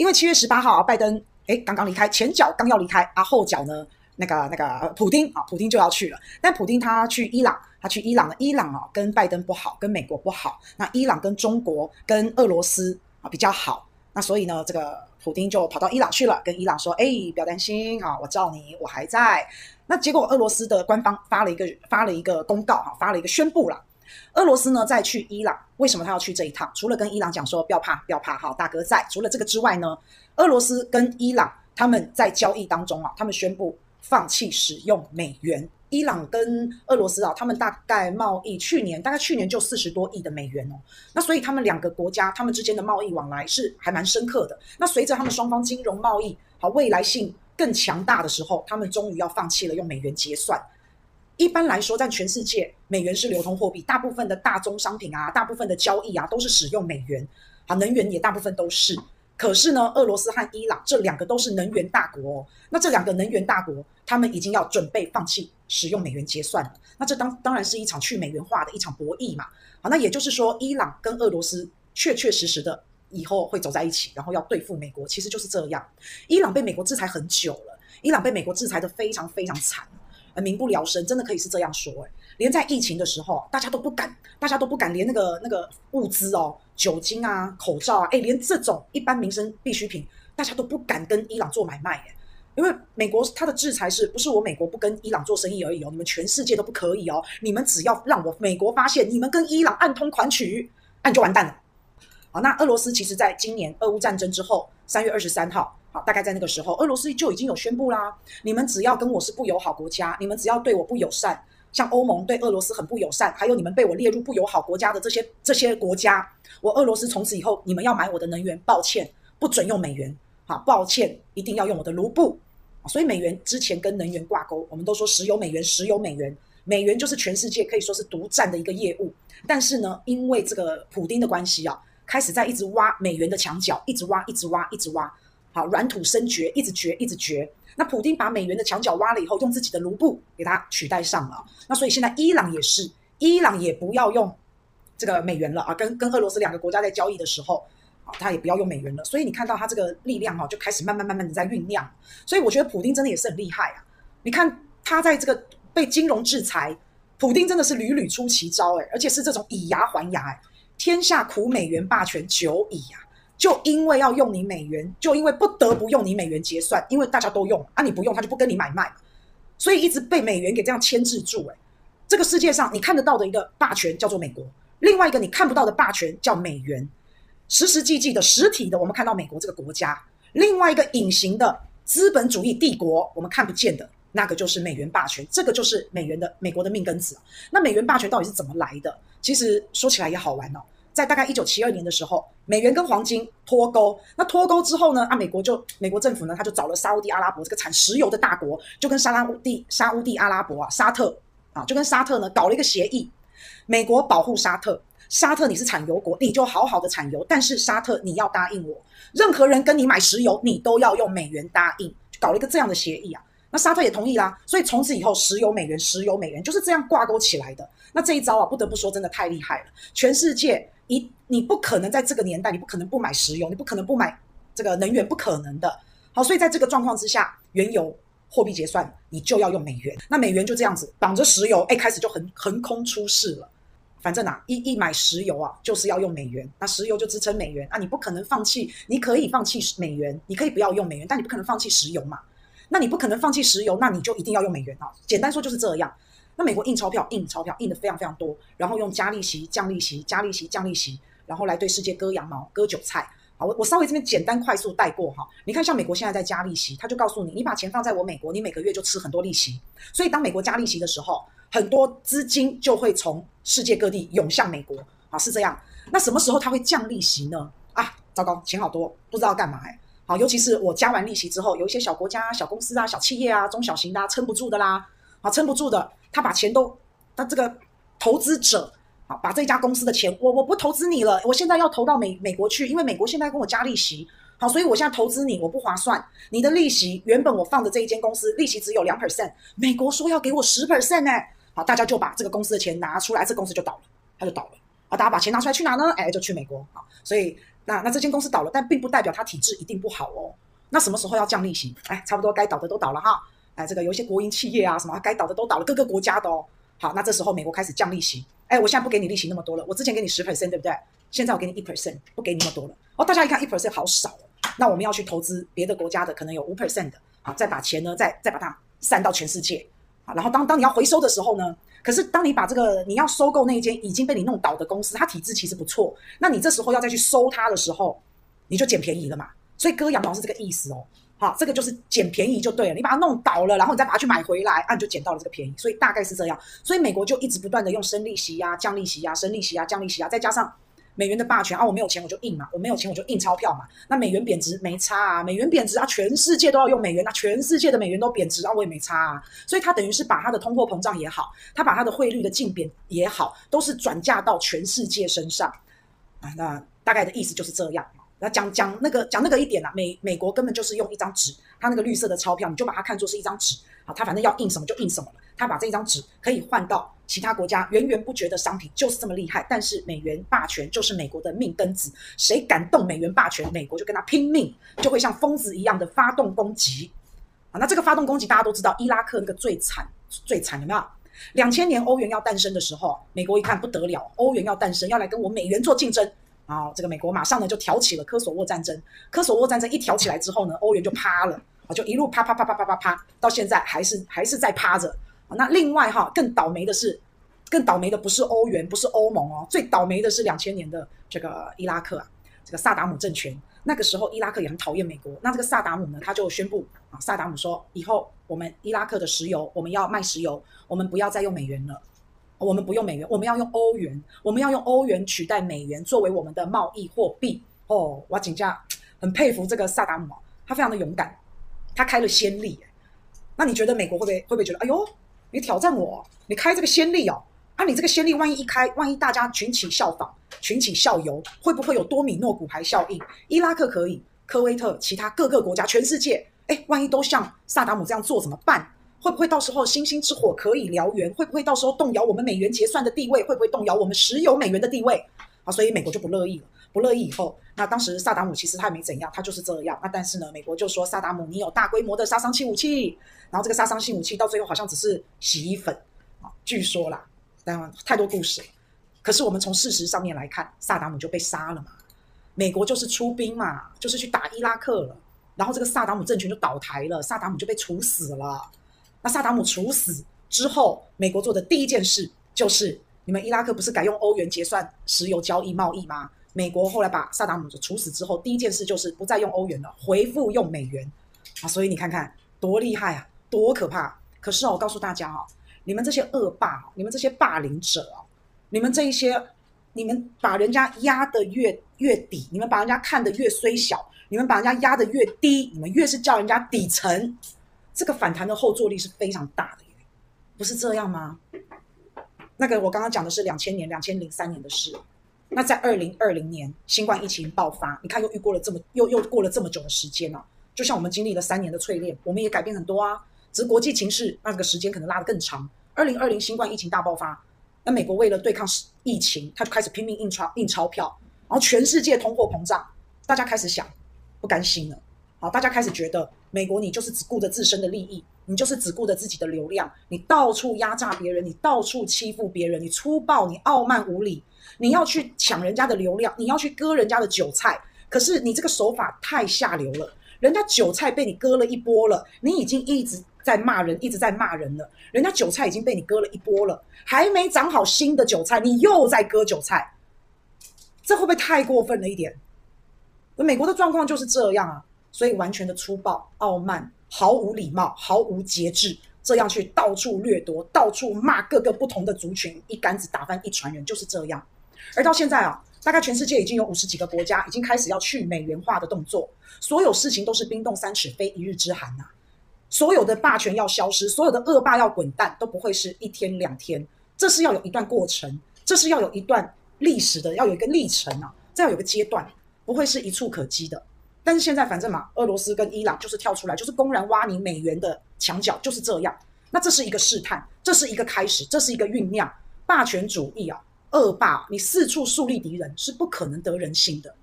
因为七月十八号啊，拜登诶刚刚离开，前脚刚要离开啊，后脚呢那个那个普丁啊，普丁就要去了。但普丁他去伊朗，他去伊朗呢，伊朗啊跟拜登不好，跟美国不好，那伊朗跟中国跟俄罗斯啊比较好，那所以呢，这个普丁就跑到伊朗去了，跟伊朗说，哎，不要担心啊，我罩你，我还在。那结果俄罗斯的官方发了一个发了一个公告哈，发了一个宣布了。俄罗斯呢再去伊朗，为什么他要去这一趟？除了跟伊朗讲说不要怕不要怕哈，大哥在。除了这个之外呢，俄罗斯跟伊朗他们在交易当中啊，他们宣布放弃使用美元。伊朗跟俄罗斯啊，他们大概贸易去年大概去年就四十多亿的美元哦。那所以他们两个国家他们之间的贸易往来是还蛮深刻的。那随着他们双方金融贸易好未来性更强大的时候，他们终于要放弃了用美元结算。一般来说，在全世界，美元是流通货币，大部分的大宗商品啊，大部分的交易啊，都是使用美元。好，能源也大部分都是。可是呢，俄罗斯和伊朗这两个都是能源大国哦，那这两个能源大国，他们已经要准备放弃使用美元结算了。那这当当然是一场去美元化的一场博弈嘛。好，那也就是说，伊朗跟俄罗斯确确实实的以后会走在一起，然后要对付美国，其实就是这样。伊朗被美国制裁很久了，伊朗被美国制裁得非常非常惨。民不聊生，真的可以是这样说诶，连在疫情的时候，大家都不敢，大家都不敢，连那个那个物资哦，酒精啊、口罩啊，诶，连这种一般民生必需品，大家都不敢跟伊朗做买卖诶，因为美国它的制裁是不是我美国不跟伊朗做生意而已哦？你们全世界都不可以哦，你们只要让我美国发现你们跟伊朗暗通款曲，那你就完蛋了。好，那俄罗斯其实在今年俄乌战争之后，三月二十三号。好，大概在那个时候，俄罗斯就已经有宣布啦。你们只要跟我是不友好国家，你们只要对我不友善，像欧盟对俄罗斯很不友善，还有你们被我列入不友好国家的这些这些国家，我俄罗斯从此以后，你们要买我的能源，抱歉，不准用美元。好，抱歉，一定要用我的卢布。所以美元之前跟能源挂钩，我们都说石油美元，石油美元，美元就是全世界可以说是独占的一个业务。但是呢，因为这个普丁的关系啊，开始在一直挖美元的墙角，一直挖，一直挖，一直挖。啊，软土深掘，一直掘，一直掘。那普丁把美元的墙角挖了以后，用自己的卢布给它取代上了。那所以现在伊朗也是，伊朗也不要用这个美元了啊。跟跟俄罗斯两个国家在交易的时候，啊，他也不要用美元了。所以你看到他这个力量哈，就开始慢慢慢慢的在酝酿。所以我觉得普丁真的也是很厉害啊。你看他在这个被金融制裁，普丁真的是屡屡出奇招诶，而且是这种以牙还牙诶，天下苦美元霸权久矣呀。就因为要用你美元，就因为不得不用你美元结算，因为大家都用啊，你不用他就不跟你买卖，所以一直被美元给这样牵制住。诶，这个世界上你看得到的一个霸权叫做美国，另外一个你看不到的霸权叫美元，实实际际的实体的我们看到美国这个国家，另外一个隐形的资本主义帝国我们看不见的那个就是美元霸权，这个就是美元的美国的命根子。那美元霸权到底是怎么来的？其实说起来也好玩哦。在大概一九七二年的时候，美元跟黄金脱钩。那脱钩之后呢？啊，美国就美国政府呢，他就找了沙乌地阿拉伯这个产石油的大国，就跟沙拉乌地沙乌地阿拉伯啊，沙特啊，就跟沙特呢搞了一个协议。美国保护沙特，沙特你是产油国，你就好好的产油。但是沙特你要答应我，任何人跟你买石油，你都要用美元答应，就搞了一个这样的协议啊。那沙特也同意啦，所以从此以后，石油美元，石油美元就是这样挂钩起来的。那这一招啊，不得不说真的太厉害了，全世界。你你不可能在这个年代，你不可能不买石油，你不可能不买这个能源，不可能的。好，所以在这个状况之下，原油货币结算，你就要用美元。那美元就这样子绑着石油，哎，开始就横横空出世了。反正啊，一一买石油啊，就是要用美元。那石油就支撑美元啊，你不可能放弃，你可以放弃美元，你可以不要用美元，但你不可能放弃石油嘛。那你不可能放弃石油，那你就一定要用美元啊。简单说就是这样。那美国印钞票，印钞票印得非常非常多，然后用加利息、降利息、加利息、降利息，然后来对世界割羊毛、割韭菜。好，我我稍微这边简单快速带过哈。你看，像美国现在在加利息，他就告诉你，你把钱放在我美国，你每个月就吃很多利息。所以当美国加利息的时候，很多资金就会从世界各地涌向美国。啊，是这样。那什么时候他会降利息呢？啊，糟糕，钱好多，不知道干嘛哎。好，尤其是我加完利息之后，有一些小国家、小公司啊、小企业啊、中小型的啊，撑不住的啦。啊，撑不住的。他把钱都，他这个投资者啊，把这家公司的钱，我我不投资你了，我现在要投到美美国去，因为美国现在跟我加利息，好，所以我现在投资你，我不划算。你的利息原本我放的这一间公司利息只有两 percent，美国说要给我十 percent 呢，好，大家就把这个公司的钱拿出来，这公司就倒了，他就倒了。啊，大家把钱拿出来去哪呢？哎，就去美国啊，所以。那那这间公司倒了，但并不代表它体制一定不好哦。那什么时候要降利息？哎，差不多该倒的都倒了哈。哎，这个有一些国营企业啊，什么该倒的都倒了，各个国家的哦。好，那这时候美国开始降利息。哎，我现在不给你利息那么多了，我之前给你十 percent 对不对？现在我给你一 percent，不给你那么多了。哦，大家一看一 percent 好少，那我们要去投资别的国家的，可能有五 percent 的。好，再把钱呢，再再把它散到全世界。好，然后当当你要回收的时候呢，可是当你把这个你要收购那一间已经被你弄倒的公司，它体质其实不错，那你这时候要再去收它的时候，你就捡便宜了嘛。所以割羊毛是这个意思哦。好，这个就是捡便宜就对了。你把它弄倒了，然后你再把它去买回来，啊，你就捡到了这个便宜。所以大概是这样。所以美国就一直不断的用升利息呀、降利息呀、升利息呀、降利息呀，再加上美元的霸权啊，我没有钱我就印嘛，我没有钱我就印钞票嘛。那美元贬值没差啊，美元贬值啊，全世界都要用美元，那全世界的美元都贬值啊，我也没差啊。所以它等于是把它的通货膨胀也好，它把它的汇率的竞贬也好，都是转嫁到全世界身上啊。那大概的意思就是这样。那讲讲那个讲那个一点啊，美美国根本就是用一张纸，它那个绿色的钞票，你就把它看作是一张纸啊，它反正要印什么就印什么了。它把这一张纸可以换到其他国家源源不绝的商品，就是这么厉害。但是美元霸权就是美国的命根子，谁敢动美元霸权，美国就跟他拼命，就会像疯子一样的发动攻击啊。那这个发动攻击大家都知道，伊拉克那个最惨最惨，有没有？两千年欧元要诞生的时候，美国一看不得了，欧元要诞生，要来跟我美元做竞争。啊，这个美国马上呢就挑起了科索沃战争。科索沃战争一挑起来之后呢，欧元就趴了啊，就一路趴趴趴趴趴趴趴，到现在还是还是在趴着。那另外哈，更倒霉的是，更倒霉的不是欧元，不是欧盟哦，最倒霉的是两千年的这个伊拉克啊，这个萨达姆政权。那个时候伊拉克也很讨厌美国，那这个萨达姆呢，他就宣布啊，萨达姆说以后我们伊拉克的石油，我们要卖石油，我们不要再用美元了。我们不用美元，我们要用欧元。我们要用欧元取代美元作为我们的贸易货币。哦，我请假很佩服这个萨达姆，他非常的勇敢，他开了先例。那你觉得美国会不会会不会觉得，哎呦，你挑战我，你开这个先例哦？啊，你这个先例万一一开，万一大家群起效仿，群起效尤，会不会有多米诺骨牌效应？伊拉克可以，科威特，其他各个国家，全世界，哎，万一都像萨达姆这样做怎么办？会不会到时候星星之火可以燎原？会不会到时候动摇我们美元结算的地位？会不会动摇我们石油美元的地位？啊，所以美国就不乐意了。不乐意以后，那当时萨达姆其实他也没怎样，他就是这样。那但是呢，美国就说萨达姆你有大规模的杀伤性武器，然后这个杀伤性武器到最后好像只是洗衣粉啊，据说啦，当然太多故事。可是我们从事实上面来看，萨达姆就被杀了嘛，美国就是出兵嘛，就是去打伊拉克了，然后这个萨达姆政权就倒台了，萨达姆就被处死了。那萨达姆处死之后，美国做的第一件事就是，你们伊拉克不是改用欧元结算石油交易贸易吗？美国后来把萨达姆处死之后，第一件事就是不再用欧元了，回复用美元啊！所以你看看多厉害啊，多可怕！可是哦，我告诉大家哦，你们这些恶霸，你们这些霸凌者，你们这一些，你们把人家压得越越底，你们把人家看得越衰小，你们把人家压得越低，你们越是叫人家底层。这个反弹的后坐力是非常大的耶，不是这样吗？那个我刚刚讲的是两千年、两千零三年的事。那在二零二零年新冠疫情爆发，你看又遇过了这么又又过了这么久的时间了。就像我们经历了三年的淬炼，我们也改变很多啊。只是国际情势那个时间可能拉得更长。二零二零新冠疫情大爆发，那美国为了对抗疫情，他就开始拼命印钞印钞票，然后全世界通货膨胀，大家开始想不甘心了。好，大家开始觉得美国你就是只顾着自身的利益，你就是只顾着自己的流量，你到处压榨别人，你到处欺负别人，你粗暴，你傲慢无礼，你要去抢人家的流量，你要去割人家的韭菜。可是你这个手法太下流了，人家韭菜被你割了一波了，你已经一直在骂人，一直在骂人了，人家韭菜已经被你割了一波了，还没长好新的韭菜，你又在割韭菜，这会不会太过分了一点？美国的状况就是这样啊。所以完全的粗暴、傲慢、毫无礼貌、毫无节制，这样去到处掠夺、到处骂各个不同的族群，一竿子打翻一船人，就是这样。而到现在啊，大概全世界已经有五十几个国家已经开始要去美元化的动作，所有事情都是冰冻三尺非一日之寒呐、所有的霸权要消失，所有的恶霸要滚蛋，都不会是一天两天，这是要有一段过程，这是要有一段历史的，要有一个历程啊，这要有个阶段，不会是一蹴可及的。但是现在反正嘛，俄罗斯跟伊朗就是跳出来，就是公然挖你美元的墙角，就是这样。那这是一个试探，这是一个开始，这是一个酝酿。霸权主义啊，恶霸，你四处树立敌人是不可能得人心的。